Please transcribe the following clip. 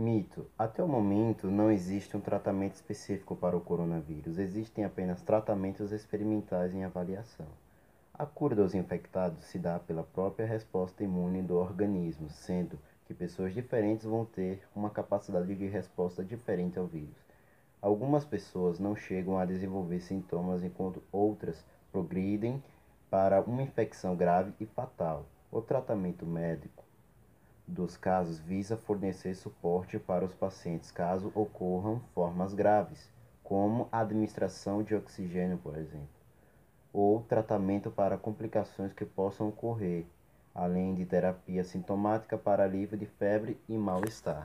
Mito: Até o momento não existe um tratamento específico para o coronavírus, existem apenas tratamentos experimentais em avaliação. A cura dos infectados se dá pela própria resposta imune do organismo, sendo que pessoas diferentes vão ter uma capacidade de resposta diferente ao vírus. Algumas pessoas não chegam a desenvolver sintomas enquanto outras progridem para uma infecção grave e fatal. O tratamento médico dos casos visa fornecer suporte para os pacientes caso ocorram formas graves, como a administração de oxigênio, por exemplo, ou tratamento para complicações que possam ocorrer, além de terapia sintomática para alívio de febre e mal-estar.